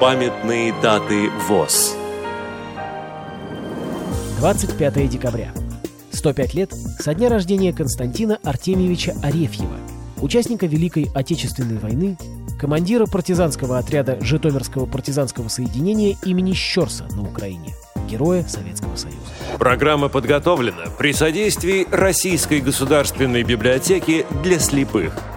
Памятные даты ВОЗ 25 декабря. 105 лет со дня рождения Константина Артемьевича Арефьева, участника Великой Отечественной войны, командира партизанского отряда Житомирского партизанского соединения имени Щерса на Украине, героя Советского Союза. Программа подготовлена при содействии Российской государственной библиотеки для слепых –